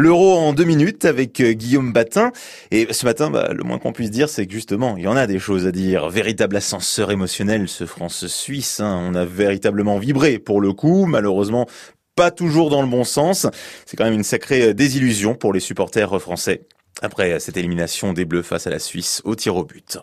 L'euro en deux minutes avec euh, Guillaume Batin. Et ce matin, bah, le moins qu'on puisse dire, c'est que justement, il y en a des choses à dire. Véritable ascenseur émotionnel, ce France-Suisse. Hein. On a véritablement vibré pour le coup. Malheureusement, pas toujours dans le bon sens. C'est quand même une sacrée euh, désillusion pour les supporters français. Après cette élimination des Bleus face à la Suisse au tir au but.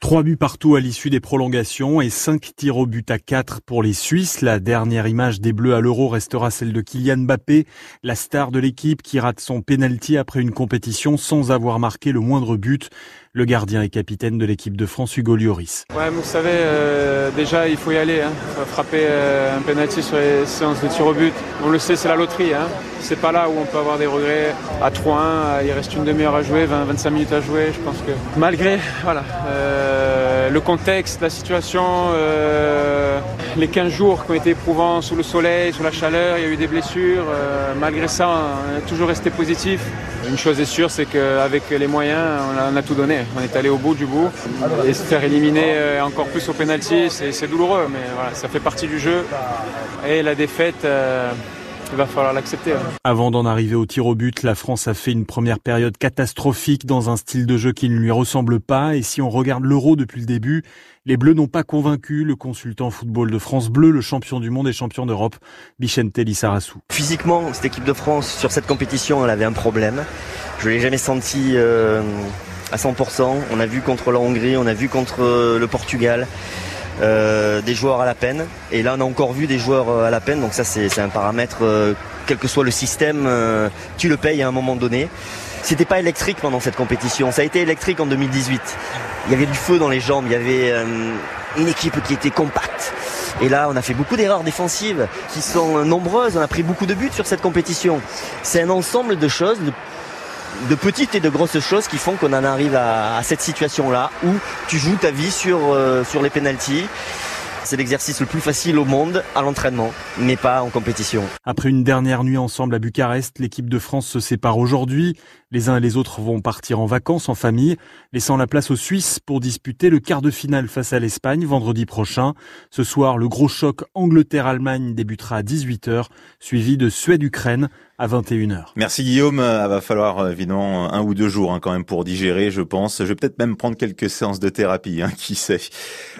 Trois buts partout à l'issue des prolongations et cinq tirs au but à quatre pour les Suisses. La dernière image des Bleus à l'Euro restera celle de Kylian Mbappé, la star de l'équipe qui rate son penalty après une compétition sans avoir marqué le moindre but. Le gardien et capitaine de l'équipe de France, Hugo Lloris. Ouais, vous savez, euh, déjà il faut y aller. Hein. frapper euh, un penalty sur les séances de tir au but. On le sait, c'est la loterie. Hein. C'est pas là où on peut avoir des regrets. À 3-1, il reste une demi-heure à jouer, 20, 25 minutes à jouer. Je pense que malgré, voilà. Euh, le contexte, la situation, euh, les 15 jours qui ont été éprouvants sous le soleil, sous la chaleur, il y a eu des blessures. Euh, malgré ça, on a toujours resté positif. Une chose est sûre, c'est qu'avec les moyens, on a, tout donné. On est allé au bout du bout. Et se faire éliminer euh, encore plus au pénalty, c'est douloureux, mais voilà, ça fait partie du jeu. Et la défaite il va falloir l'accepter. Hein. Avant d'en arriver au tir au but, la France a fait une première période catastrophique dans un style de jeu qui ne lui ressemble pas. Et si on regarde l'Euro depuis le début, les Bleus n'ont pas convaincu le consultant football de France Bleu, le champion du monde et champion d'Europe, Bichente Lissarassou. Physiquement, cette équipe de France, sur cette compétition, elle avait un problème. Je l'ai jamais senti euh, à 100%. On a vu contre la Hongrie, on a vu contre le Portugal. Euh, des joueurs à la peine. Et là, on a encore vu des joueurs euh, à la peine. Donc ça, c'est un paramètre, euh, quel que soit le système, tu le payes à un moment donné. C'était pas électrique pendant cette compétition. Ça a été électrique en 2018. Il y avait du feu dans les jambes. Il y avait une équipe qui était compacte. Et là, on a fait beaucoup d'erreurs défensives qui sont nombreuses. On a pris beaucoup de buts sur cette compétition. C'est un ensemble de choses, petites et de grosses choses qui font qu'on en arrive à, cette situation-là où tu joues ta vie sur, euh, sur les pénalties. C'est l'exercice le plus facile au monde à l'entraînement, mais pas en compétition. Après une dernière nuit ensemble à Bucarest, l'équipe de France se sépare aujourd'hui. Les uns et les autres vont partir en vacances en famille, laissant la place aux Suisses pour disputer le quart de finale face à l'Espagne vendredi prochain. Ce soir, le gros choc Angleterre-Allemagne débutera à 18h, suivi de Suède-Ukraine à 21h. Merci Guillaume. Il euh, va falloir euh, évidemment un ou deux jours hein, quand même pour digérer, je pense. Je vais peut-être même prendre quelques séances de thérapie, hein, qui sait.